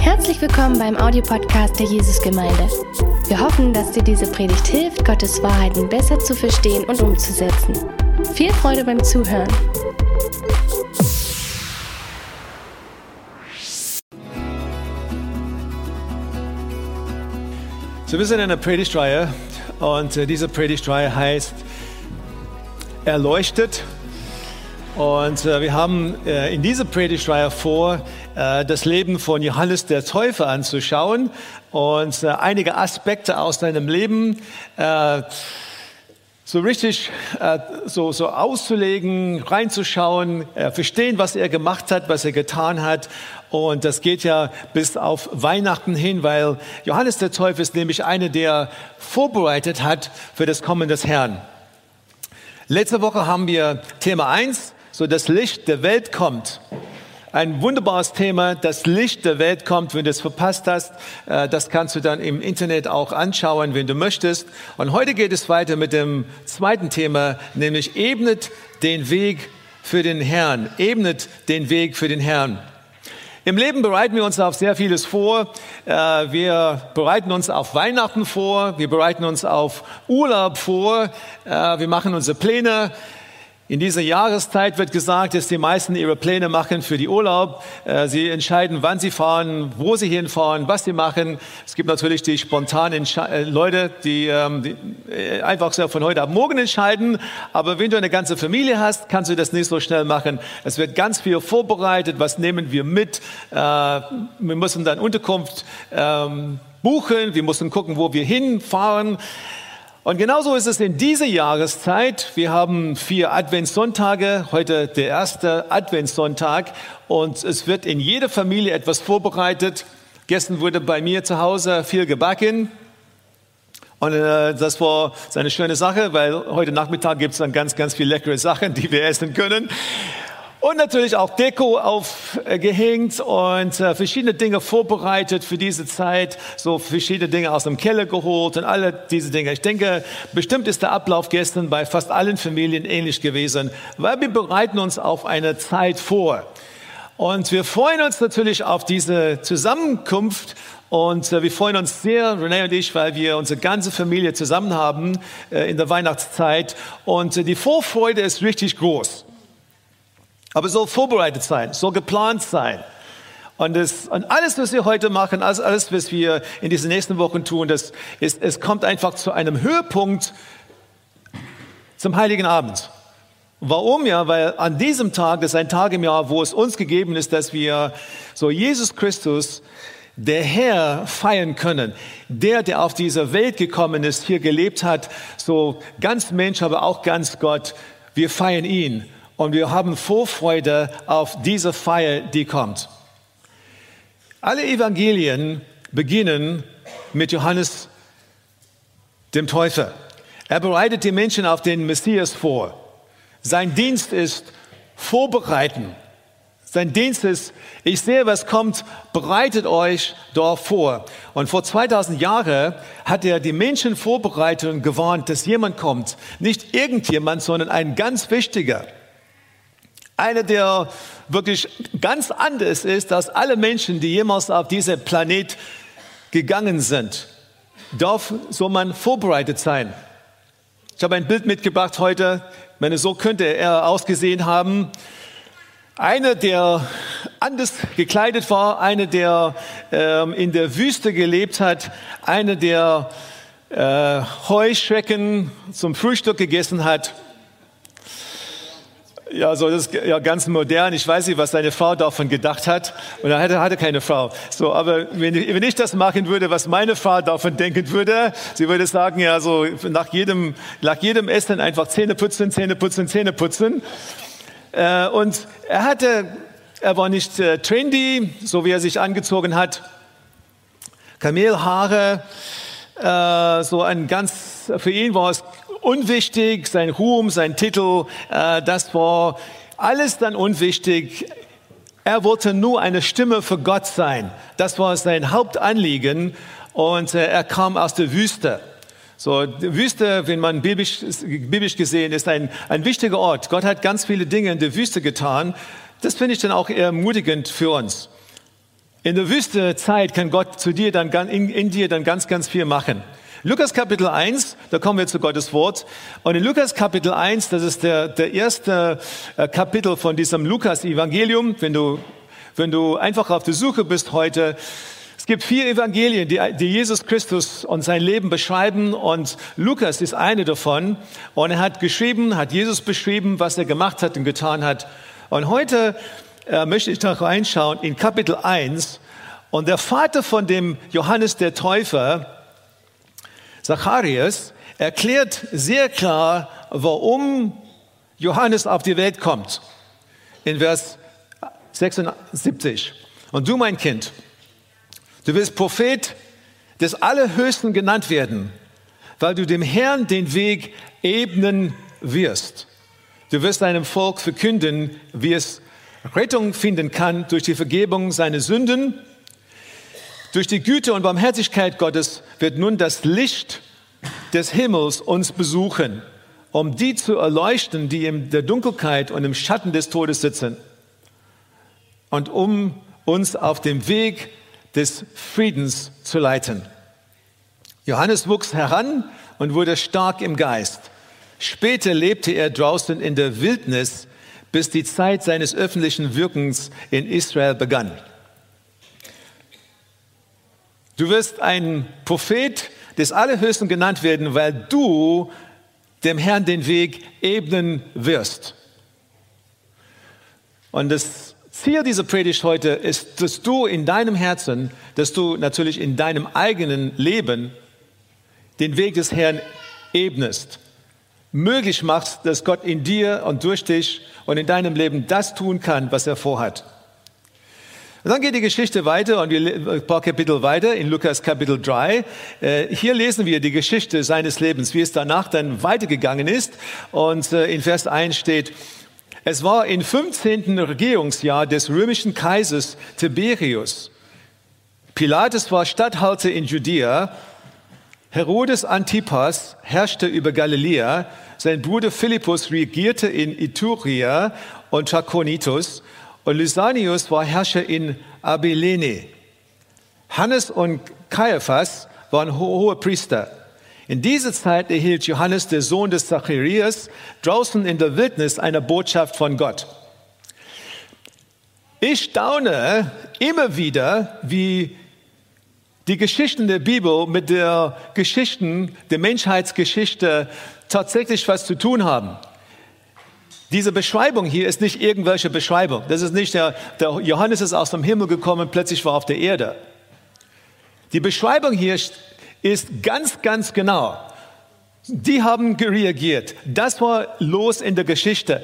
Herzlich willkommen beim Audiopodcast der Jesusgemeinde. Wir hoffen, dass dir diese Predigt hilft, Gottes Wahrheiten besser zu verstehen und umzusetzen. Viel Freude beim Zuhören. So, wir sind in einer Predigtreihe und äh, diese Predigtreihe heißt Erleuchtet. Und äh, wir haben äh, in dieser Predigtreihe vor, das Leben von Johannes der Täufer anzuschauen und äh, einige Aspekte aus seinem Leben äh, so richtig äh, so, so auszulegen, reinzuschauen, äh, verstehen, was er gemacht hat, was er getan hat. Und das geht ja bis auf Weihnachten hin, weil Johannes der Täufer ist nämlich einer, der vorbereitet hat für das Kommen des Herrn. Letzte Woche haben wir Thema eins so das Licht der Welt kommt. Ein wunderbares Thema, das Licht der Welt kommt. Wenn du es verpasst hast, äh, das kannst du dann im Internet auch anschauen, wenn du möchtest. Und heute geht es weiter mit dem zweiten Thema, nämlich ebnet den Weg für den Herrn. Ebnet den Weg für den Herrn. Im Leben bereiten wir uns auf sehr vieles vor. Äh, wir bereiten uns auf Weihnachten vor. Wir bereiten uns auf Urlaub vor. Äh, wir machen unsere Pläne. In dieser Jahreszeit wird gesagt, dass die meisten ihre Pläne machen für die Urlaub. Äh, sie entscheiden, wann sie fahren, wo sie hinfahren, was sie machen. Es gibt natürlich die spontanen äh, Leute, die, ähm, äh, einfach so von heute ab morgen entscheiden. Aber wenn du eine ganze Familie hast, kannst du das nicht so schnell machen. Es wird ganz viel vorbereitet. Was nehmen wir mit? Wir müssen dann Unterkunft ähm, buchen. Wir müssen gucken, wo wir hinfahren. Und genauso ist es in dieser Jahreszeit. Wir haben vier Adventssonntage, heute der erste Adventssonntag und es wird in jeder Familie etwas vorbereitet. Gestern wurde bei mir zu Hause viel gebacken. Und äh, das war eine schöne Sache, weil heute Nachmittag gibt es dann ganz, ganz viele leckere Sachen, die wir essen können. Und natürlich auch Deko aufgehängt und äh, verschiedene Dinge vorbereitet für diese Zeit, so verschiedene Dinge aus dem Keller geholt und alle diese Dinge. Ich denke, bestimmt ist der Ablauf gestern bei fast allen Familien ähnlich gewesen, weil wir bereiten uns auf eine Zeit vor. Und wir freuen uns natürlich auf diese Zusammenkunft und äh, wir freuen uns sehr, René und ich, weil wir unsere ganze Familie zusammen haben äh, in der Weihnachtszeit. Und die Vorfreude ist richtig groß. Aber soll vorbereitet sein, soll geplant sein. Und, das, und alles, was wir heute machen, alles, alles, was wir in diesen nächsten Wochen tun, das ist, es kommt einfach zu einem Höhepunkt zum Heiligen Abend. Warum ja? Weil an diesem Tag, das ist ein Tag im Jahr, wo es uns gegeben ist, dass wir so Jesus Christus, der Herr, feiern können. Der, der auf dieser Welt gekommen ist, hier gelebt hat, so ganz Mensch, aber auch ganz Gott. Wir feiern ihn und wir haben Vorfreude auf diese Feier, die kommt. Alle Evangelien beginnen mit Johannes dem Täufer. Er bereitet die Menschen auf den Messias vor. Sein Dienst ist vorbereiten. Sein Dienst ist, ich sehe, was kommt, bereitet euch dort vor. Und vor 2000 Jahren hat er die Menschen vorbereitet und gewarnt, dass jemand kommt. Nicht irgendjemand, sondern ein ganz wichtiger. Einer, der wirklich ganz anders ist als alle Menschen, die jemals auf diesen Planet gegangen sind. Darf so man vorbereitet sein. Ich habe ein Bild mitgebracht heute. Ich meine, so könnte er ausgesehen haben. Einer, der anders gekleidet war, einer, der ähm, in der Wüste gelebt hat, einer, der äh, Heuschrecken zum Frühstück gegessen hat ja, so das ist ja ganz modern. Ich weiß nicht, was seine Frau davon gedacht hat. Und er hatte, hatte keine Frau. So, aber wenn ich, wenn ich das machen würde, was meine Frau davon denken würde, sie würde sagen, ja, so nach jedem, nach jedem Essen einfach Zähne putzen, Zähne putzen, Zähne putzen. Äh, und er hatte, er war nicht äh, trendy, so wie er sich angezogen hat. Kamelhaare, äh, so ein ganz, für ihn war es unwichtig, sein Ruhm, sein Titel, äh, das war alles dann unwichtig. Er wollte nur eine Stimme für Gott sein. Das war sein Hauptanliegen und äh, er kam aus der Wüste. So, die Wüste, wenn man biblisch, biblisch gesehen ist, ein, ein wichtiger Ort. Gott hat ganz viele Dinge in der Wüste getan. Das finde ich dann auch ermutigend für uns. In der Wüstezeit kann Gott zu dir dann, in, in dir dann ganz, ganz viel machen. Lukas Kapitel 1, da kommen wir zu Gottes Wort. Und in Lukas Kapitel 1, das ist der, der erste äh, Kapitel von diesem Lukas-Evangelium. Wenn du, wenn du einfach auf der Suche bist heute, es gibt vier Evangelien, die, die Jesus Christus und sein Leben beschreiben und Lukas ist eine davon. Und er hat geschrieben, hat Jesus beschrieben, was er gemacht hat und getan hat. Und heute äh, möchte ich da reinschauen in Kapitel 1. Und der Vater von dem Johannes der Täufer, Zacharias erklärt sehr klar, warum Johannes auf die Welt kommt. In Vers 76. Und du, mein Kind, du wirst Prophet des Allerhöchsten genannt werden, weil du dem Herrn den Weg ebnen wirst. Du wirst deinem Volk verkünden, wie es Rettung finden kann durch die Vergebung seiner Sünden durch die Güte und Barmherzigkeit Gottes wird nun das Licht des Himmels uns besuchen, um die zu erleuchten, die in der Dunkelheit und im Schatten des Todes sitzen und um uns auf dem Weg des Friedens zu leiten. Johannes wuchs heran und wurde stark im Geist. Später lebte er draußen in der Wildnis, bis die Zeit seines öffentlichen Wirkens in Israel begann. Du wirst ein Prophet des Allerhöchsten genannt werden, weil du dem Herrn den Weg ebnen wirst. Und das Ziel dieser Predigt heute ist, dass du in deinem Herzen, dass du natürlich in deinem eigenen Leben den Weg des Herrn ebnest, möglich machst, dass Gott in dir und durch dich und in deinem Leben das tun kann, was er vorhat. Und dann geht die Geschichte weiter und wir ein paar Kapitel weiter in Lukas Kapitel 3. Äh, hier lesen wir die Geschichte seines Lebens, wie es danach dann weitergegangen ist. Und äh, in Vers 1 steht, es war im 15. Regierungsjahr des römischen Kaisers Tiberius. Pilatus war Statthalter in Judäa. Herodes Antipas herrschte über Galiläa. Sein Bruder Philippus regierte in Ituria und Trachonitis. Und Lysanius war Herrscher in Abilene. Hannes und Caiaphas waren hohe Priester. In dieser Zeit erhielt Johannes, der Sohn des Zacharias, draußen in der Wildnis eine Botschaft von Gott. Ich staune immer wieder, wie die Geschichten der Bibel mit der Geschichten der Menschheitsgeschichte tatsächlich was zu tun haben. Diese Beschreibung hier ist nicht irgendwelche Beschreibung. Das ist nicht der, der Johannes ist aus dem Himmel gekommen, plötzlich war auf der Erde. Die Beschreibung hier ist ganz, ganz genau. Die haben reagiert. Das war los in der Geschichte.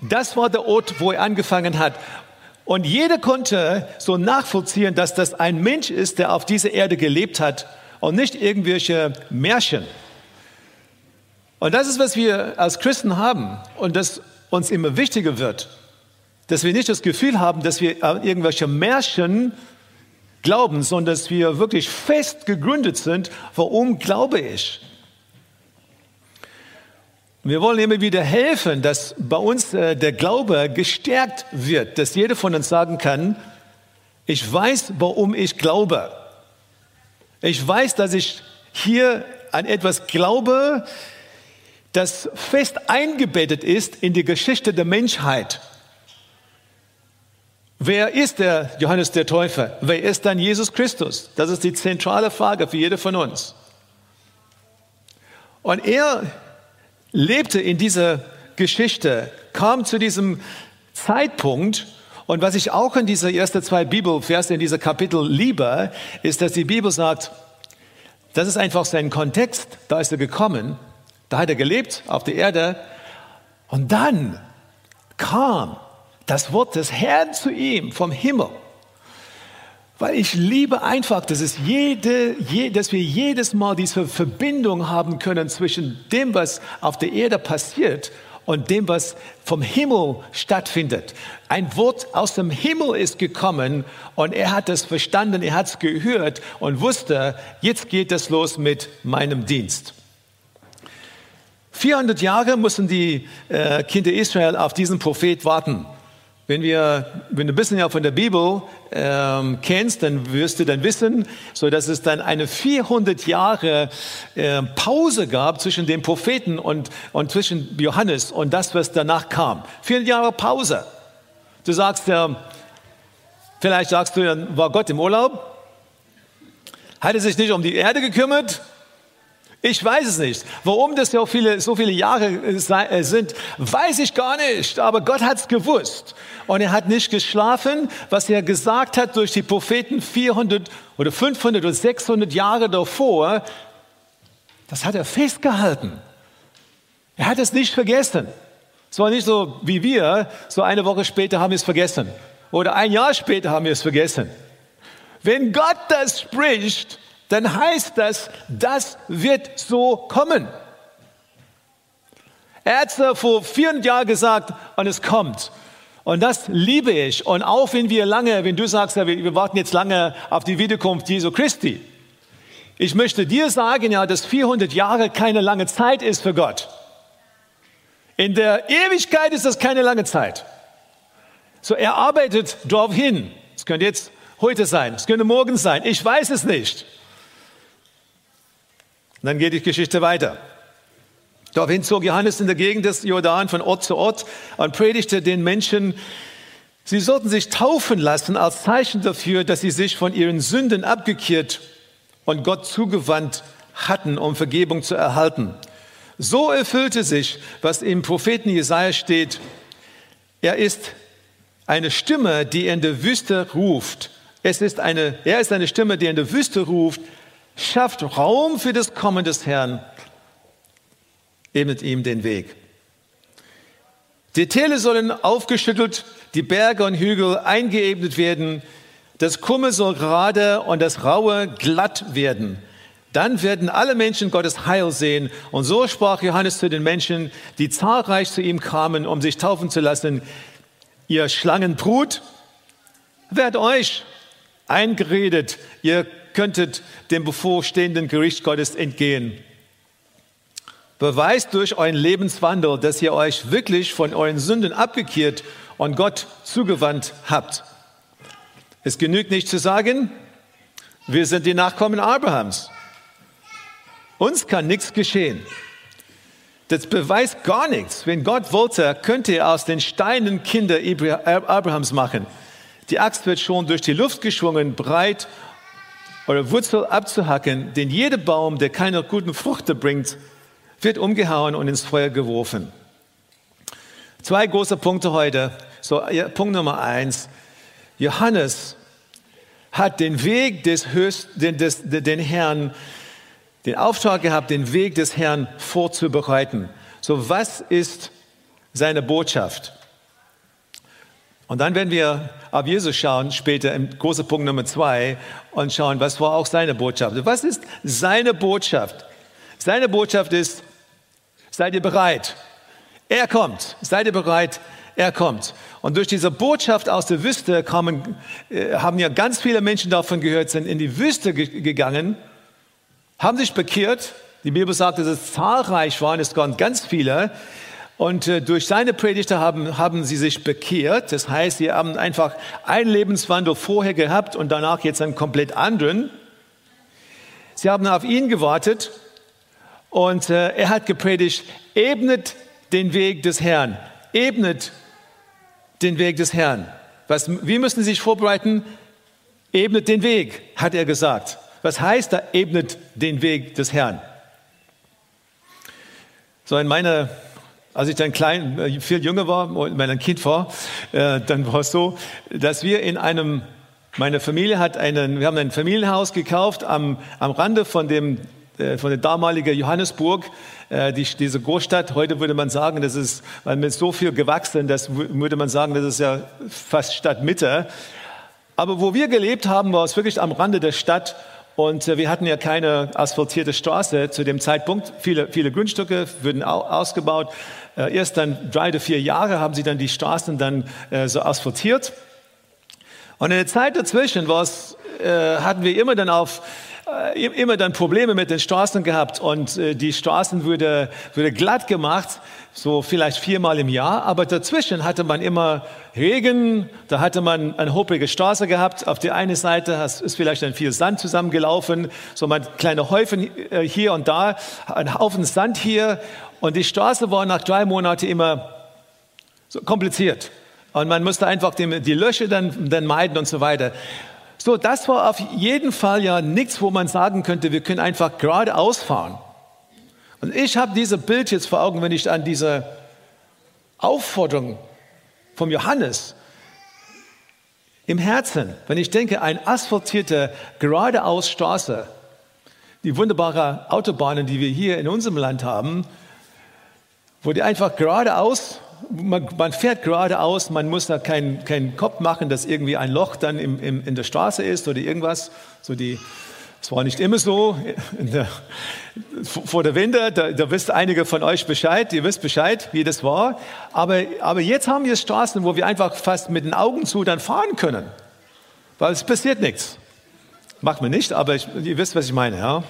Das war der Ort, wo er angefangen hat. Und jeder konnte so nachvollziehen, dass das ein Mensch ist, der auf dieser Erde gelebt hat und nicht irgendwelche Märchen. Und das ist, was wir als Christen haben. Und das uns immer wichtiger wird, dass wir nicht das Gefühl haben, dass wir an irgendwelche Märchen glauben, sondern dass wir wirklich fest gegründet sind, warum glaube ich. Wir wollen immer wieder helfen, dass bei uns äh, der Glaube gestärkt wird, dass jeder von uns sagen kann, ich weiß, warum ich glaube. Ich weiß, dass ich hier an etwas glaube, das fest eingebettet ist in die Geschichte der Menschheit. Wer ist der Johannes der Täufer? Wer ist dann Jesus Christus? Das ist die zentrale Frage für jede von uns. Und er lebte in dieser Geschichte, kam zu diesem Zeitpunkt, und was ich auch in dieser ersten zwei Bibelverse, in dieser Kapitel liebe, ist, dass die Bibel sagt, das ist einfach sein Kontext, da ist er gekommen, da hat er gelebt auf der Erde. Und dann kam das Wort des Herrn zu ihm vom Himmel. Weil ich liebe einfach, dass, es jede, je, dass wir jedes Mal diese Verbindung haben können zwischen dem, was auf der Erde passiert und dem, was vom Himmel stattfindet. Ein Wort aus dem Himmel ist gekommen und er hat es verstanden, er hat es gehört und wusste, jetzt geht es los mit meinem Dienst. 400 Jahre mussten die äh, Kinder Israel auf diesen Prophet warten. Wenn, wir, wenn du ein bisschen ja von der Bibel ähm, kennst, dann wirst du dann wissen, so dass es dann eine 400 Jahre äh, Pause gab zwischen dem Propheten und, und zwischen Johannes und das, was danach kam. 400 Jahre Pause. Du sagst ja, vielleicht sagst du, war Gott im Urlaub, hat er sich nicht um die Erde gekümmert, ich weiß es nicht. Warum das so viele, so viele Jahre äh, äh, sind, weiß ich gar nicht. Aber Gott hat es gewusst. Und er hat nicht geschlafen, was er gesagt hat durch die Propheten 400 oder 500 oder 600 Jahre davor. Das hat er festgehalten. Er hat es nicht vergessen. Es war nicht so wie wir, so eine Woche später haben wir es vergessen. Oder ein Jahr später haben wir es vergessen. Wenn Gott das spricht, dann heißt das, das wird so kommen. Er hat es vor 400 Jahren gesagt und es kommt. Und das liebe ich. Und auch wenn wir lange, wenn du sagst, wir warten jetzt lange auf die Wiederkunft Jesu Christi. Ich möchte dir sagen, ja, dass 400 Jahre keine lange Zeit ist für Gott. In der Ewigkeit ist das keine lange Zeit. So, er arbeitet darauf hin. Es könnte jetzt heute sein, es könnte morgen sein, ich weiß es nicht. Und dann geht die Geschichte weiter. Daraufhin zog Johannes in der Gegend des Jordan von Ort zu Ort und predigte den Menschen, sie sollten sich taufen lassen als Zeichen dafür, dass sie sich von ihren Sünden abgekehrt und Gott zugewandt hatten, um Vergebung zu erhalten. So erfüllte sich, was im Propheten Jesaja steht. Er ist eine Stimme, die in der Wüste ruft. Es ist eine, er ist eine Stimme, die in der Wüste ruft schafft Raum für das Kommen des Herrn, ebnet ihm den Weg. Die Täler sollen aufgeschüttelt, die Berge und Hügel eingeebnet werden, das Kumme soll gerade und das Raue glatt werden. Dann werden alle Menschen Gottes Heil sehen. Und so sprach Johannes zu den Menschen, die zahlreich zu ihm kamen, um sich taufen zu lassen. Ihr Schlangenbrut, werdet euch eingeredet, ihr könntet dem bevorstehenden Gericht Gottes entgehen. Beweist durch euren Lebenswandel, dass ihr euch wirklich von euren Sünden abgekehrt und Gott zugewandt habt. Es genügt nicht zu sagen, wir sind die Nachkommen Abrahams. Uns kann nichts geschehen. Das beweist gar nichts. Wenn Gott wollte, könnte er aus den Steinen Kinder Abrahams machen. Die Axt wird schon durch die Luft geschwungen, breit oder Wurzel abzuhacken, denn jeder Baum, der keine guten Früchte bringt, wird umgehauen und ins Feuer geworfen. Zwei große Punkte heute. So, Punkt Nummer eins. Johannes hat den Weg des, Höchst, den, des, den Herrn, den Auftrag gehabt, den Weg des Herrn vorzubereiten. So, was ist seine Botschaft? Und dann werden wir auf Jesus schauen, später im großen Punkt Nummer zwei, und schauen, was war auch seine Botschaft. Was ist seine Botschaft? Seine Botschaft ist, seid ihr bereit? Er kommt. Seid ihr bereit? Er kommt. Und durch diese Botschaft aus der Wüste kamen, äh, haben ja ganz viele Menschen davon gehört, sind in die Wüste gegangen, haben sich bekehrt. Die Bibel sagt, dass es zahlreich waren, es waren ganz viele. Und äh, durch seine Predigte haben, haben sie sich bekehrt. Das heißt, sie haben einfach einen Lebenswandel vorher gehabt und danach jetzt einen komplett anderen. Sie haben auf ihn gewartet und äh, er hat gepredigt, ebnet den Weg des Herrn, ebnet den Weg des Herrn. Was, wie müssen Sie sich vorbereiten? Ebnet den Weg, hat er gesagt. Was heißt da, ebnet den Weg des Herrn? So in meiner als ich dann klein, äh, viel jünger war, wenn ein Kind war, äh, dann war es so, dass wir in einem, meine Familie hat einen, wir haben ein Familienhaus gekauft am, am Rande von dem, äh, von der damaligen Johannesburg, die, diese Großstadt. Heute würde man sagen, das ist, weil mit so viel gewachsen, das würde man sagen, das ist ja fast Stadtmitte. Aber wo wir gelebt haben, war es wirklich am Rande der Stadt. Und wir hatten ja keine asphaltierte Straße zu dem Zeitpunkt. Viele, viele Grundstücke wurden ausgebaut. Äh, erst dann drei oder vier Jahre haben sie dann die Straßen dann äh, so asphaltiert. Und in der Zeit dazwischen äh, hatten wir immer dann auf, immer dann Probleme mit den Straßen gehabt und die Straßen wurde, wurde glatt gemacht, so vielleicht viermal im Jahr. Aber dazwischen hatte man immer Regen, da hatte man eine hopprige Straße gehabt. Auf der einen Seite ist vielleicht ein viel Sand zusammengelaufen, so ein kleiner Häufen hier und da, ein Haufen Sand hier. Und die Straße war nach drei Monaten immer so kompliziert. Und man musste einfach die, die Löcher dann, dann meiden und so weiter. So, das war auf jeden Fall ja nichts, wo man sagen könnte, wir können einfach geradeaus fahren. Und ich habe dieses Bild jetzt vor Augen, wenn ich an diese Aufforderung vom Johannes im Herzen, wenn ich denke, eine asphaltierte, geradeaus Straße, die wunderbare Autobahnen, die wir hier in unserem Land haben, wo die einfach geradeaus man, man, fährt geradeaus, man muss da keinen kein Kopf machen, dass irgendwie ein Loch dann im, im, in der Straße ist oder irgendwas. So die, es war nicht immer so. Der, vor der Wende, da, da wisst einige von euch Bescheid, ihr wisst Bescheid, wie das war. Aber, aber jetzt haben wir Straßen, wo wir einfach fast mit den Augen zu dann fahren können. Weil es passiert nichts. Macht man nicht, aber ich, ihr wisst, was ich meine. Ja?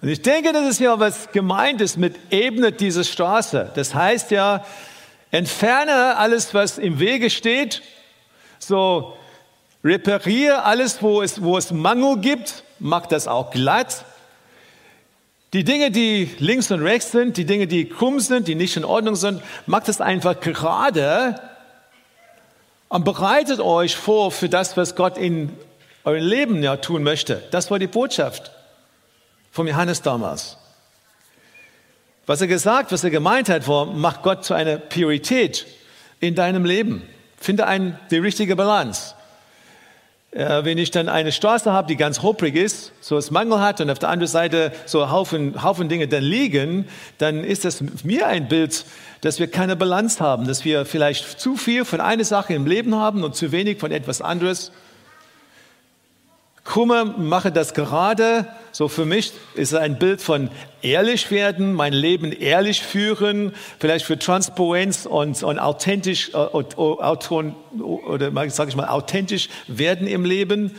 Und ich denke, das ist ja was gemeint ist mit ebnet diese Straße. Das heißt ja, entferne alles, was im Wege steht, so repariere alles, wo es, wo es Mangel gibt, mach das auch glatt. Die Dinge, die links und rechts sind, die Dinge, die krumm sind, die nicht in Ordnung sind, macht es einfach gerade und bereitet euch vor für das, was Gott in eurem Leben ja tun möchte. Das war die Botschaft vom Johannes damals. Was er gesagt, was er gemeint hat, war, mach Gott zu einer Priorität in deinem Leben. Finde ein, die richtige Balance. Äh, wenn ich dann eine Straße habe, die ganz hopprig ist, so es Mangel hat und auf der anderen Seite so Haufen, Haufen Dinge dann liegen, dann ist das mir ein Bild, dass wir keine Balance haben, dass wir vielleicht zu viel von einer Sache im Leben haben und zu wenig von etwas anderes. Kummer, mache das gerade. So für mich ist ein Bild von ehrlich werden, mein Leben ehrlich führen, vielleicht für Transparenz und, und authentisch äh, oder sage ich mal authentisch werden im Leben.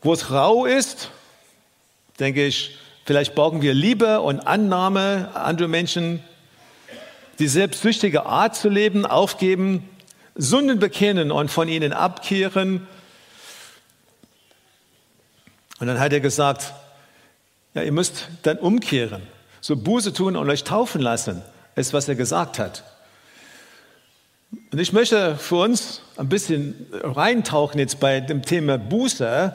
Wo es rau ist, denke ich, vielleicht brauchen wir Liebe und Annahme andere Menschen, die selbstsüchtige Art zu leben, aufgeben, Sünden bekennen und von ihnen abkehren und dann hat er gesagt, ja, ihr müsst dann umkehren, so Buße tun und euch taufen lassen, ist, was er gesagt hat. Und ich möchte für uns ein bisschen reintauchen jetzt bei dem Thema Buße,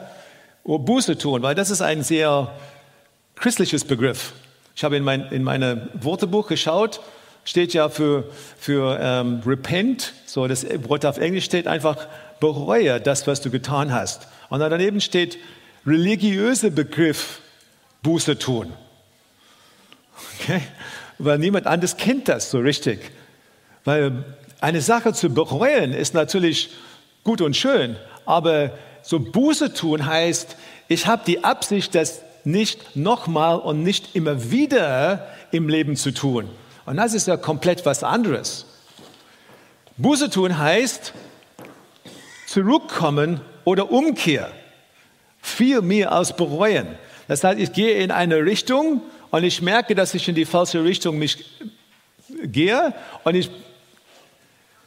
oder Buße tun, weil das ist ein sehr christliches Begriff. Ich habe in mein in meine Wortebuch geschaut, steht ja für, für ähm, repent, so das Wort auf Englisch steht einfach bereue das, was du getan hast. Und daneben steht religiöse Begriff Buße tun. Okay? Weil niemand anderes kennt das so richtig. Weil eine Sache zu bereuen ist natürlich gut und schön, aber so Buße tun heißt, ich habe die Absicht, das nicht nochmal und nicht immer wieder im Leben zu tun. Und das ist ja komplett was anderes. Buße tun heißt zurückkommen oder Umkehr viel mehr als bereuen. Das heißt, ich gehe in eine Richtung und ich merke, dass ich in die falsche Richtung mich gehe und ich,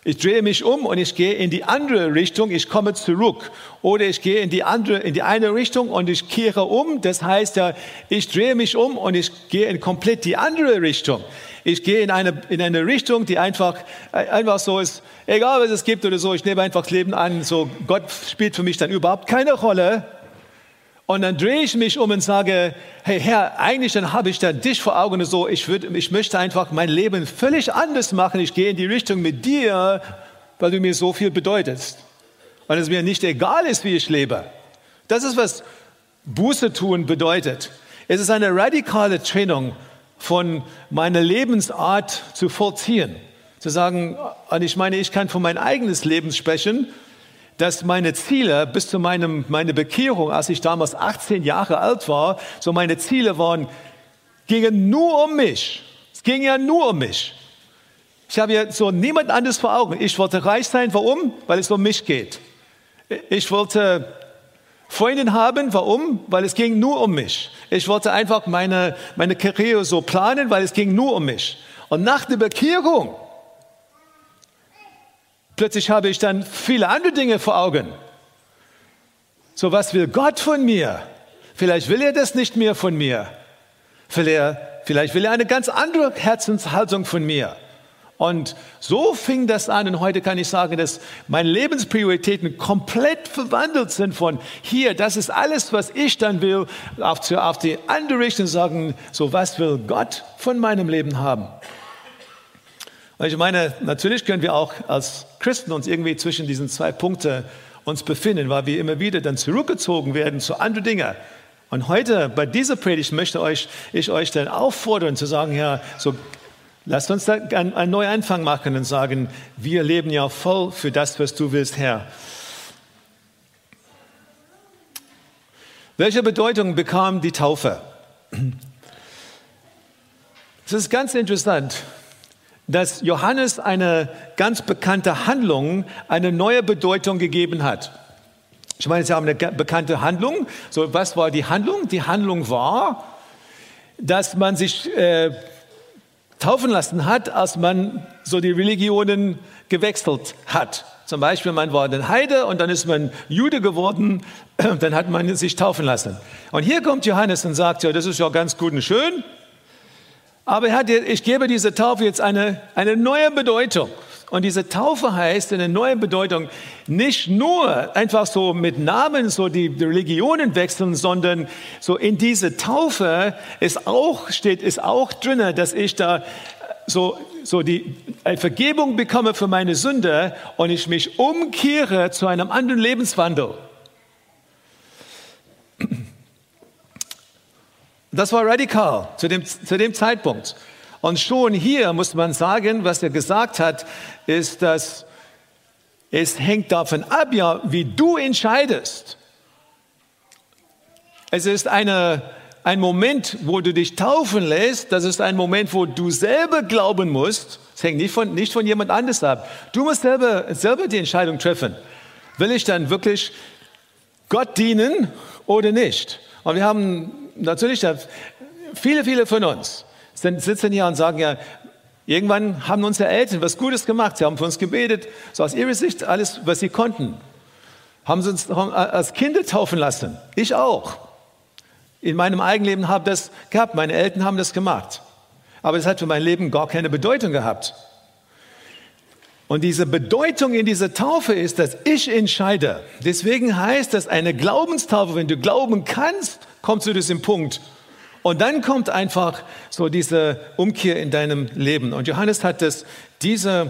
ich drehe mich um und ich gehe in die andere Richtung, ich komme zurück. Oder ich gehe in die, andere, in die eine Richtung und ich kehre um. Das heißt ja, ich drehe mich um und ich gehe in komplett die andere Richtung. Ich gehe in eine, in eine Richtung, die einfach, einfach so ist, egal was es gibt oder so, ich nehme einfach das Leben an, so Gott spielt für mich dann überhaupt keine Rolle. Und dann drehe ich mich um und sage, hey Herr, eigentlich dann habe ich da dich vor Augen und so, ich, würd, ich möchte einfach mein Leben völlig anders machen. Ich gehe in die Richtung mit dir, weil du mir so viel bedeutest. Weil es mir nicht egal ist, wie ich lebe. Das ist, was Buße tun bedeutet. Es ist eine radikale Trennung von meiner Lebensart zu vollziehen. Zu sagen, und ich meine, ich kann von mein eigenes Leben sprechen, dass meine Ziele bis zu meinem, meine Bekehrung, als ich damals 18 Jahre alt war, so meine Ziele waren, gingen nur um mich. Es ging ja nur um mich. Ich habe ja so niemand anderes vor Augen. Ich wollte reich sein. Warum? Weil es um mich geht. Ich wollte Freundin haben. Warum? Weil es ging nur um mich. Ich wollte einfach meine, meine Karriere so planen, weil es ging nur um mich. Und nach der Bekehrung, plötzlich habe ich dann viele andere Dinge vor Augen. So, was will Gott von mir? Vielleicht will er das nicht mehr von mir. Vielleicht, vielleicht will er eine ganz andere Herzenshaltung von mir. Und so fing das an. Und heute kann ich sagen, dass meine Lebensprioritäten komplett verwandelt sind von hier, das ist alles, was ich dann will, auf, zu, auf die andere Richtung sagen, so was will Gott von meinem Leben haben. Und ich meine, natürlich können wir auch als Christen uns irgendwie zwischen diesen zwei Punkten uns befinden, weil wir immer wieder dann zurückgezogen werden zu anderen Dingen. Und heute bei dieser Predigt möchte euch, ich euch dann auffordern zu sagen, ja, so lasst uns da einen, einen Neuanfang machen und sagen, wir leben ja voll für das, was du willst, Herr. Welche Bedeutung bekam die Taufe? Es ist ganz interessant, dass Johannes eine ganz bekannte Handlung eine neue Bedeutung gegeben hat. Ich meine, Sie haben eine bekannte Handlung. So, was war die Handlung? Die Handlung war, dass man sich äh, taufen lassen hat, als man so die Religionen gewechselt hat. Zum Beispiel, man war ein Heide und dann ist man Jude geworden, dann hat man sich taufen lassen. Und hier kommt Johannes und sagt, ja, das ist ja ganz gut und schön, aber hat, ich gebe dieser Taufe jetzt eine, eine neue Bedeutung. Und diese Taufe heißt eine neue Bedeutung nicht nur einfach so mit Namen so die Religionen wechseln, sondern so in diese Taufe ist auch, steht, ist auch drinne, dass ich da so, so die Vergebung bekomme für meine Sünde und ich mich umkehre zu einem anderen Lebenswandel. Das war radikal zu dem, zu dem Zeitpunkt. Und schon hier muss man sagen, was er gesagt hat, ist, dass es hängt davon ab, ja, wie du entscheidest. Es ist eine, ein Moment, wo du dich taufen lässt. Das ist ein Moment, wo du selber glauben musst. Es hängt nicht von, nicht von jemand anders ab. Du musst selber, selber die Entscheidung treffen. Will ich dann wirklich Gott dienen oder nicht? Und wir haben natürlich viele, viele von uns sitzen hier und sagen ja, irgendwann haben unsere Eltern was Gutes gemacht. Sie haben für uns gebetet, so aus ihrer Sicht alles, was sie konnten. Haben sie uns als Kinder taufen lassen. Ich auch. In meinem eigenen Leben habe das gehabt. Meine Eltern haben das gemacht. Aber es hat für mein Leben gar keine Bedeutung gehabt. Und diese Bedeutung in dieser Taufe ist, dass ich entscheide. Deswegen heißt das eine Glaubenstaufe, wenn du glauben kannst, kommst du zu diesem Punkt, und dann kommt einfach so diese Umkehr in deinem Leben. Und Johannes hat das, diese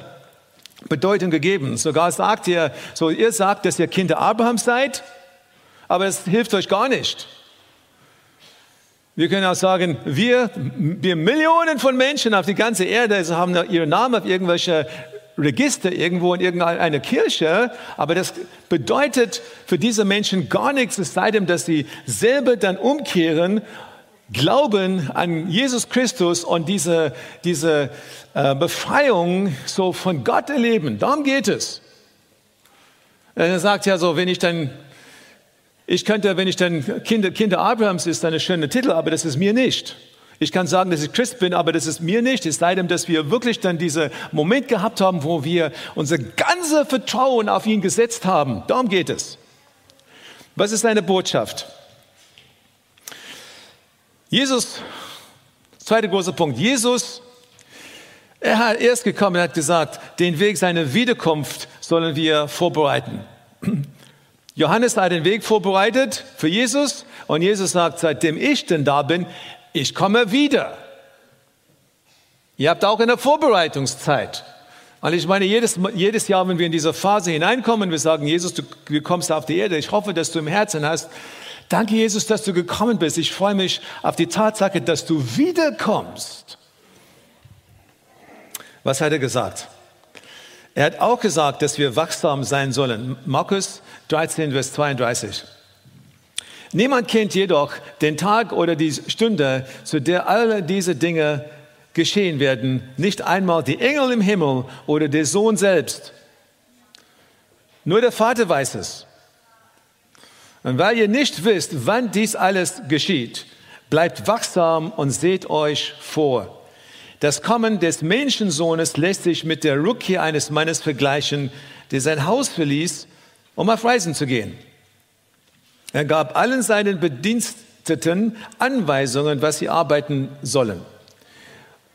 Bedeutung gegeben. Sogar sagt er, so ihr sagt, dass ihr Kinder Abrahams seid, aber es hilft euch gar nicht. Wir können auch sagen, wir, wir Millionen von Menschen auf die ganze Erde also haben ihren Namen auf irgendwelche Register irgendwo in irgendeiner Kirche, aber das bedeutet für diese Menschen gar nichts, es sei denn, dass sie selber dann umkehren Glauben an Jesus Christus und diese, diese äh, Befreiung so von Gott erleben. Darum geht es. Er sagt ja so, wenn ich dann, ich könnte, wenn ich dann Kinder, Kinder Abrahams ist, dann ein schöner Titel, aber das ist mir nicht. Ich kann sagen, dass ich Christ bin, aber das ist mir nicht. Es sei denn, dass wir wirklich dann diesen Moment gehabt haben, wo wir unser ganzes Vertrauen auf ihn gesetzt haben. Darum geht es. Was ist deine Botschaft? Jesus, zweiter großer Punkt, Jesus, er hat erst gekommen und hat gesagt, den Weg seiner Wiederkunft sollen wir vorbereiten. Johannes hat den Weg vorbereitet für Jesus und Jesus sagt, seitdem ich denn da bin, ich komme wieder. Ihr habt auch in der Vorbereitungszeit. Und ich meine, jedes, jedes Jahr, wenn wir in diese Phase hineinkommen, wir sagen, Jesus, du, du kommst auf die Erde, ich hoffe, dass du im Herzen hast, Danke, Jesus, dass du gekommen bist. Ich freue mich auf die Tatsache, dass du wiederkommst. Was hat er gesagt? Er hat auch gesagt, dass wir wachsam sein sollen. Markus 13, Vers 32. Niemand kennt jedoch den Tag oder die Stunde, zu der alle diese Dinge geschehen werden. Nicht einmal die Engel im Himmel oder der Sohn selbst. Nur der Vater weiß es. Und weil ihr nicht wisst, wann dies alles geschieht, bleibt wachsam und seht euch vor. Das Kommen des Menschensohnes lässt sich mit der Rückkehr eines Mannes vergleichen, der sein Haus verließ, um auf Reisen zu gehen. Er gab allen seinen Bediensteten Anweisungen, was sie arbeiten sollen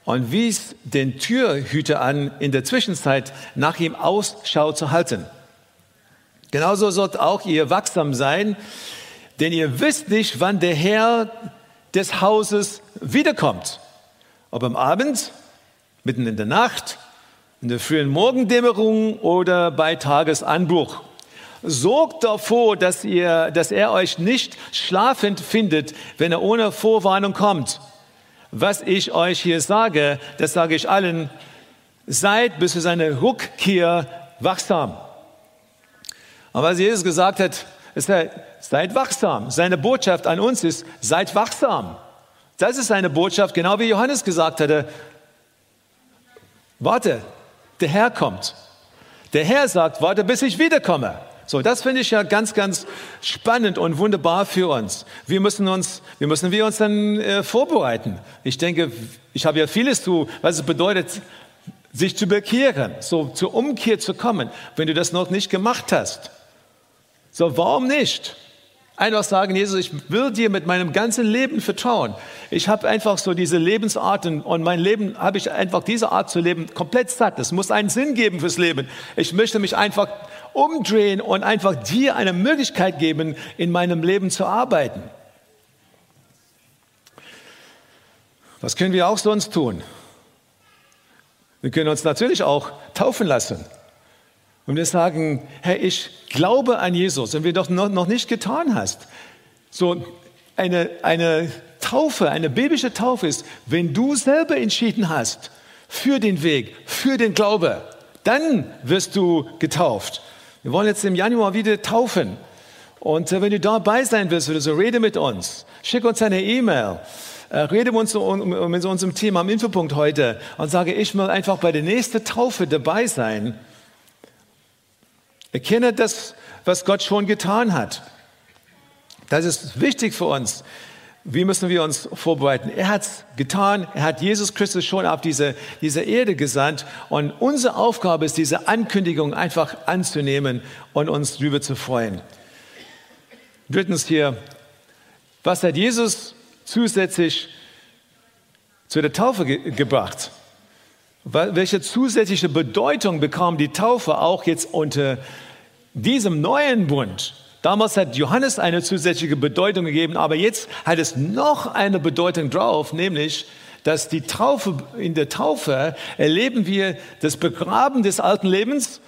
und wies den Türhüter an, in der Zwischenzeit nach ihm Ausschau zu halten. Genauso sollt auch ihr wachsam sein, denn ihr wisst nicht, wann der Herr des Hauses wiederkommt. Ob am Abend, mitten in der Nacht, in der frühen Morgendämmerung oder bei Tagesanbruch. Sorgt davor, dass, ihr, dass er euch nicht schlafend findet, wenn er ohne Vorwarnung kommt. Was ich euch hier sage, das sage ich allen, seid bis zu seiner Rückkehr wachsam. Aber was Jesus gesagt hat, ist, seid wachsam. Seine Botschaft an uns ist, seid wachsam. Das ist seine Botschaft, genau wie Johannes gesagt hatte. Warte, der Herr kommt. Der Herr sagt, warte, bis ich wiederkomme. So, das finde ich ja ganz, ganz spannend und wunderbar für uns. Wir müssen uns, wir müssen wir uns dann äh, vorbereiten. Ich denke, ich habe ja vieles zu, was es bedeutet, sich zu bekehren, so zur Umkehr zu kommen, wenn du das noch nicht gemacht hast. So, warum nicht? Einfach sagen, Jesus, ich will dir mit meinem ganzen Leben vertrauen. Ich habe einfach so diese Lebensart und mein Leben habe ich einfach diese Art zu leben komplett satt. Es muss einen Sinn geben fürs Leben. Ich möchte mich einfach umdrehen und einfach dir eine Möglichkeit geben, in meinem Leben zu arbeiten. Was können wir auch sonst tun? Wir können uns natürlich auch taufen lassen. Und wir sagen, Herr, ich glaube an Jesus und wir doch noch, nicht getan hast. So eine, eine Taufe, eine biblische Taufe ist, wenn du selber entschieden hast für den Weg, für den Glaube, dann wirst du getauft. Wir wollen jetzt im Januar wieder taufen. Und äh, wenn du dabei sein willst oder so, rede mit uns. Schick uns eine E-Mail. Äh, rede mit uns um unserem Thema am Infopunkt heute und sage, ich will einfach bei der nächsten Taufe dabei sein. Erkenne das, was Gott schon getan hat. Das ist wichtig für uns. Wie müssen wir uns vorbereiten? Er hat es getan. Er hat Jesus Christus schon auf diese, diese Erde gesandt. Und unsere Aufgabe ist, diese Ankündigung einfach anzunehmen und uns darüber zu freuen. Drittens hier, was hat Jesus zusätzlich zu der Taufe ge gebracht? Welche zusätzliche Bedeutung bekam die Taufe auch jetzt unter diesem neuen Bund? Damals hat Johannes eine zusätzliche Bedeutung gegeben, aber jetzt hat es noch eine Bedeutung drauf, nämlich, dass die Taufe, in der Taufe erleben wir das Begraben des alten Lebens.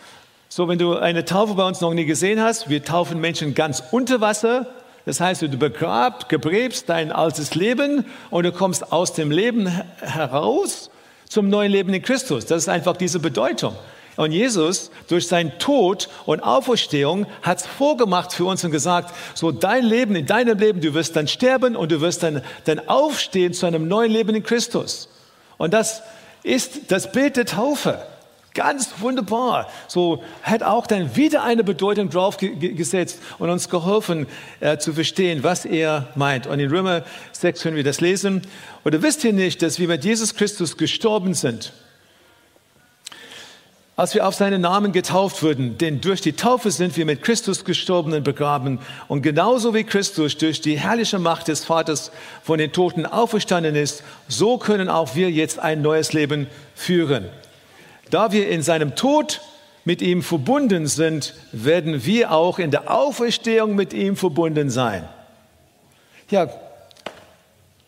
So, wenn du eine Taufe bei uns noch nie gesehen hast, wir taufen Menschen ganz unter Wasser. Das heißt, du begrabst, gebrebst dein altes Leben und du kommst aus dem Leben heraus zum neuen Leben in Christus. Das ist einfach diese Bedeutung. Und Jesus durch seinen Tod und Auferstehung hat es vorgemacht für uns und gesagt, so dein Leben, in deinem Leben, du wirst dann sterben und du wirst dann, dann aufstehen zu einem neuen Leben in Christus. Und das ist das Bild der Taufe. Ganz wunderbar. So hat auch dann wieder eine Bedeutung drauf gesetzt und uns geholfen äh, zu verstehen, was er meint. Und in Römer 6 können wir das lesen. Oder wisst ihr nicht, dass wir mit Jesus Christus gestorben sind? Als wir auf seinen Namen getauft wurden, denn durch die Taufe sind wir mit Christus gestorben und begraben. Und genauso wie Christus durch die herrliche Macht des Vaters von den Toten auferstanden ist, so können auch wir jetzt ein neues Leben führen. Da wir in seinem Tod mit ihm verbunden sind, werden wir auch in der Auferstehung mit ihm verbunden sein. Ja,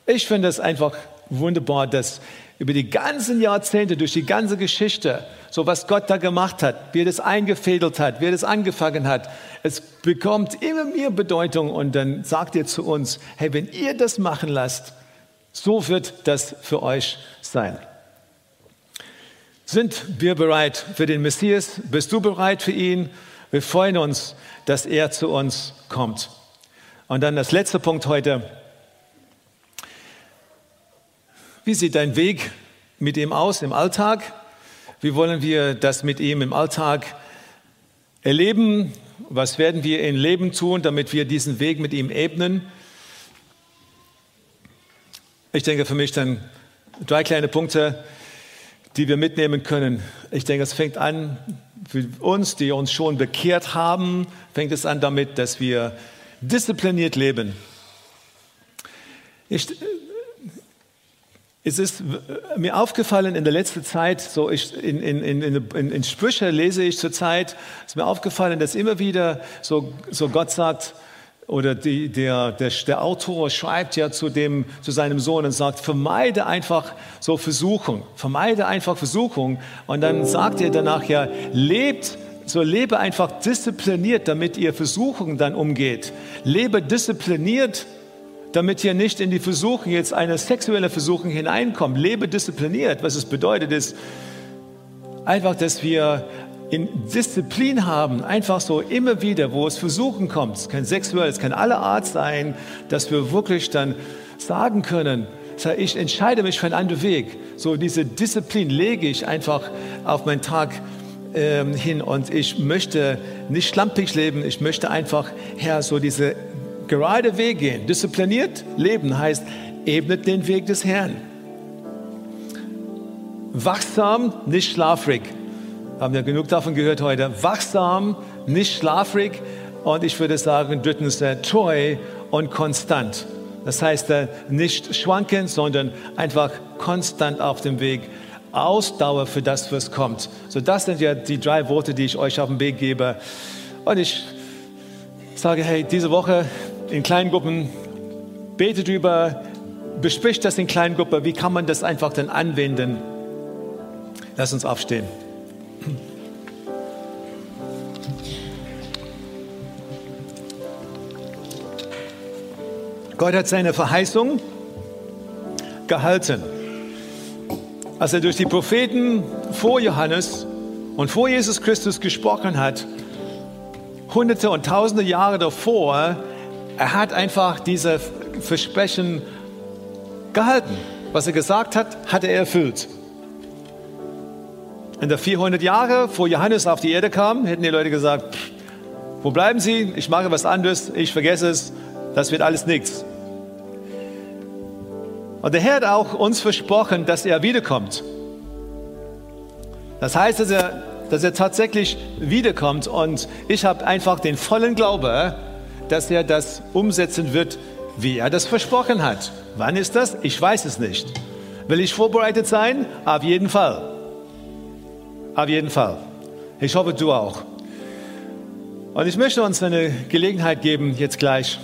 ich finde es einfach wunderbar, dass über die ganzen Jahrzehnte, durch die ganze Geschichte, so was Gott da gemacht hat, wie er das eingefädelt hat, wie er das angefangen hat, es bekommt immer mehr Bedeutung und dann sagt er zu uns, hey, wenn ihr das machen lasst, so wird das für euch sein. Sind wir bereit für den Messias? Bist du bereit für ihn? Wir freuen uns, dass er zu uns kommt. Und dann das letzte Punkt heute. Wie sieht dein Weg mit ihm aus im Alltag? Wie wollen wir das mit ihm im Alltag erleben? Was werden wir in Leben tun, damit wir diesen Weg mit ihm ebnen? Ich denke für mich dann drei kleine Punkte, die wir mitnehmen können. Ich denke, es fängt an für uns, die uns schon bekehrt haben, fängt es an damit, dass wir diszipliniert leben. Ich, es ist mir aufgefallen in der letzten Zeit, so ich, in, in, in, in, Sprüche lese ich zur Zeit, ist mir aufgefallen, dass immer wieder so, so Gott sagt, oder die, der, der, der Autor schreibt ja zu, dem, zu seinem Sohn und sagt, vermeide einfach so Versuchung, vermeide einfach Versuchung. Und dann sagt er danach ja, lebt, so lebe einfach diszipliniert, damit ihr Versuchung dann umgeht. Lebe diszipliniert, damit ihr nicht in die Versuchung, jetzt eine sexuelle Versuchung hineinkommt. Lebe diszipliniert. Was es bedeutet ist, einfach, dass wir in Disziplin haben, einfach so immer wieder, wo es Versuchen kommt, es kann sexuell, es kann alle Art sein, dass wir wirklich dann sagen können, ich entscheide mich für einen anderen Weg. So diese Disziplin lege ich einfach auf meinen Tag ähm, hin und ich möchte nicht schlampig leben, ich möchte einfach, Herr, so diese gerade Weg gehen. Diszipliniert leben heißt, ebnet den Weg des Herrn. Wachsam, nicht schlafrig. Haben ja genug davon gehört heute. Wachsam, nicht schlafrig. Und ich würde sagen, drittens, äh, treu und konstant. Das heißt, äh, nicht schwanken, sondern einfach konstant auf dem Weg. Ausdauer für das, was kommt. So, das sind ja die drei Worte, die ich euch auf den Weg gebe. Und ich sage, hey, diese Woche in kleinen Gruppen, betet über, bespricht das in kleinen Gruppen, wie kann man das einfach dann anwenden. Lass uns aufstehen. Gott hat seine Verheißung gehalten. Als er durch die Propheten vor Johannes und vor Jesus Christus gesprochen hat, hunderte und tausende Jahre davor, er hat einfach diese Versprechen gehalten. Was er gesagt hat, hat er erfüllt. In der 400 Jahre, vor Johannes auf die Erde kam, hätten die Leute gesagt, wo bleiben Sie? Ich mache was anderes, ich vergesse es, das wird alles nichts. Und der Herr hat auch uns versprochen, dass er wiederkommt. Das heißt, dass er, dass er tatsächlich wiederkommt und ich habe einfach den vollen Glaube, dass er das umsetzen wird, wie er das versprochen hat. Wann ist das? Ich weiß es nicht. Will ich vorbereitet sein? Auf jeden Fall. Auf jeden Fall. Ich hoffe, du auch. Und ich möchte uns eine Gelegenheit geben, jetzt gleich,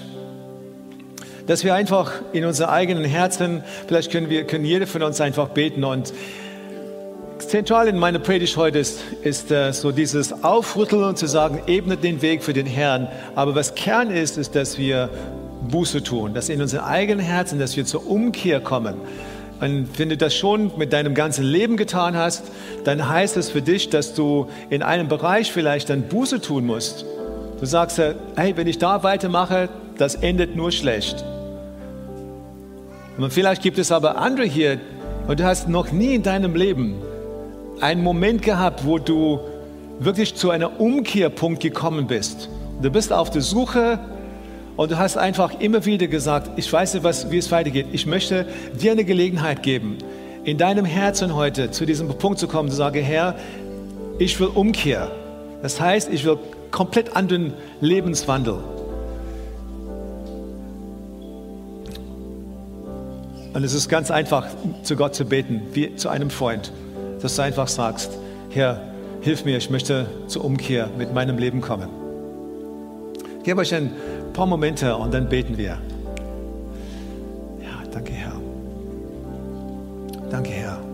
dass wir einfach in unseren eigenen Herzen, vielleicht können wir, können jeder von uns einfach beten und zentral in meiner Predigt heute ist, ist äh, so dieses Aufrütteln und zu sagen, ebnet den Weg für den Herrn. Aber was Kern ist, ist, dass wir Buße tun, dass in unseren eigenen Herzen, dass wir zur Umkehr kommen. Und wenn du das schon mit deinem ganzen Leben getan hast, dann heißt es für dich, dass du in einem Bereich vielleicht dann Buße tun musst. Du sagst, äh, hey, wenn ich da weitermache, das endet nur schlecht. Und vielleicht gibt es aber andere hier, und du hast noch nie in deinem Leben einen Moment gehabt, wo du wirklich zu einem Umkehrpunkt gekommen bist. Du bist auf der Suche und du hast einfach immer wieder gesagt, ich weiß nicht, was, wie es weitergeht. Ich möchte dir eine Gelegenheit geben, in deinem Herzen heute zu diesem Punkt zu kommen, zu sagen, Herr, ich will Umkehr. Das heißt, ich will komplett anderen Lebenswandel. Und es ist ganz einfach, zu Gott zu beten, wie zu einem Freund dass du einfach sagst, Herr, hilf mir, ich möchte zur Umkehr mit meinem Leben kommen. Ich gebe euch ein paar Momente und dann beten wir. Ja, danke Herr. Danke Herr.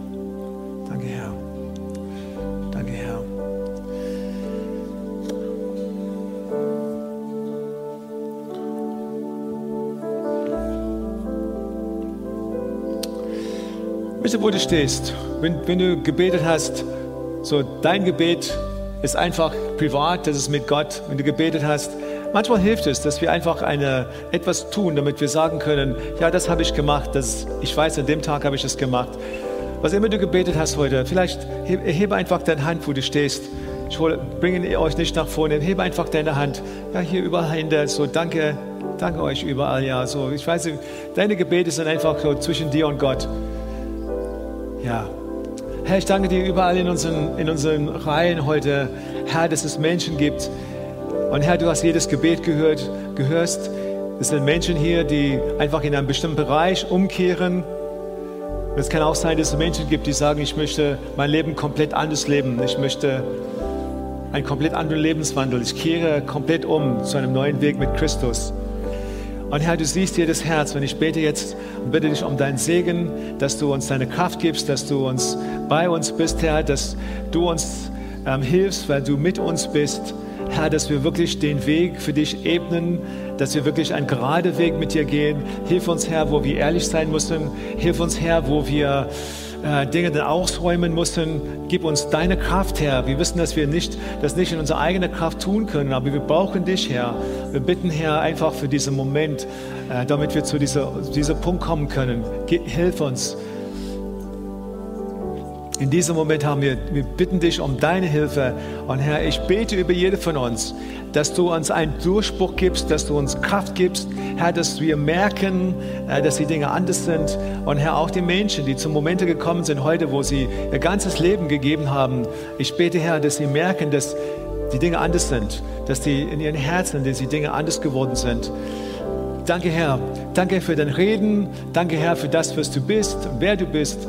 Bitte, wo du stehst, wenn, wenn du gebetet hast, so dein Gebet ist einfach privat, das ist mit Gott, wenn du gebetet hast. Manchmal hilft es, dass wir einfach eine, etwas tun, damit wir sagen können, ja, das habe ich gemacht, das, ich weiß, an dem Tag habe ich es gemacht. Was immer du gebetet hast heute, vielleicht hebe einfach deine Hand, wo du stehst. Ich bringe euch nicht nach vorne. Hebe einfach deine Hand. Ja, hier überall hinter. So, danke, danke euch überall. Ja, so, ich weiß, deine Gebete sind einfach so zwischen dir und Gott. Ja. Herr, ich danke dir überall in unseren, in unseren Reihen heute, Herr, dass es Menschen gibt. Und Herr, du hast jedes Gebet gehört, gehörst. Es sind Menschen hier, die einfach in einem bestimmten Bereich umkehren. Und es kann auch sein, dass es Menschen gibt, die sagen, ich möchte mein Leben komplett anders leben. Ich möchte einen komplett anderen Lebenswandel. Ich kehre komplett um zu einem neuen Weg mit Christus. Und Herr, du siehst das Herz. Und ich bete jetzt und bitte dich um deinen Segen, dass du uns deine Kraft gibst, dass du uns bei uns bist, Herr, dass du uns ähm, hilfst, weil du mit uns bist. Herr, dass wir wirklich den Weg für dich ebnen, dass wir wirklich einen geraden Weg mit dir gehen. Hilf uns, Herr, wo wir ehrlich sein müssen. Hilf uns, Herr, wo wir äh, Dinge dann ausräumen müssen. Gib uns deine Kraft, Herr. Wir wissen, dass wir nicht, das nicht in unserer eigenen Kraft tun können, aber wir brauchen dich, Herr. Wir bitten, Herr, einfach für diesen Moment, äh, damit wir zu dieser, diesem Punkt kommen können. hilf uns. In diesem Moment haben wir, wir bitten dich um deine Hilfe. Und Herr, ich bete über jede von uns, dass du uns einen Durchbruch gibst, dass du uns Kraft gibst, Herr, dass wir merken, äh, dass die Dinge anders sind. Und Herr, auch die Menschen, die zu Momente gekommen sind heute, wo sie ihr ganzes Leben gegeben haben. Ich bete, Herr, dass sie merken, dass die Dinge anders sind, dass die in ihren Herzen, dass die Dinge anders geworden sind. Danke, Herr. Danke für dein Reden. Danke, Herr, für das, was du bist wer du bist.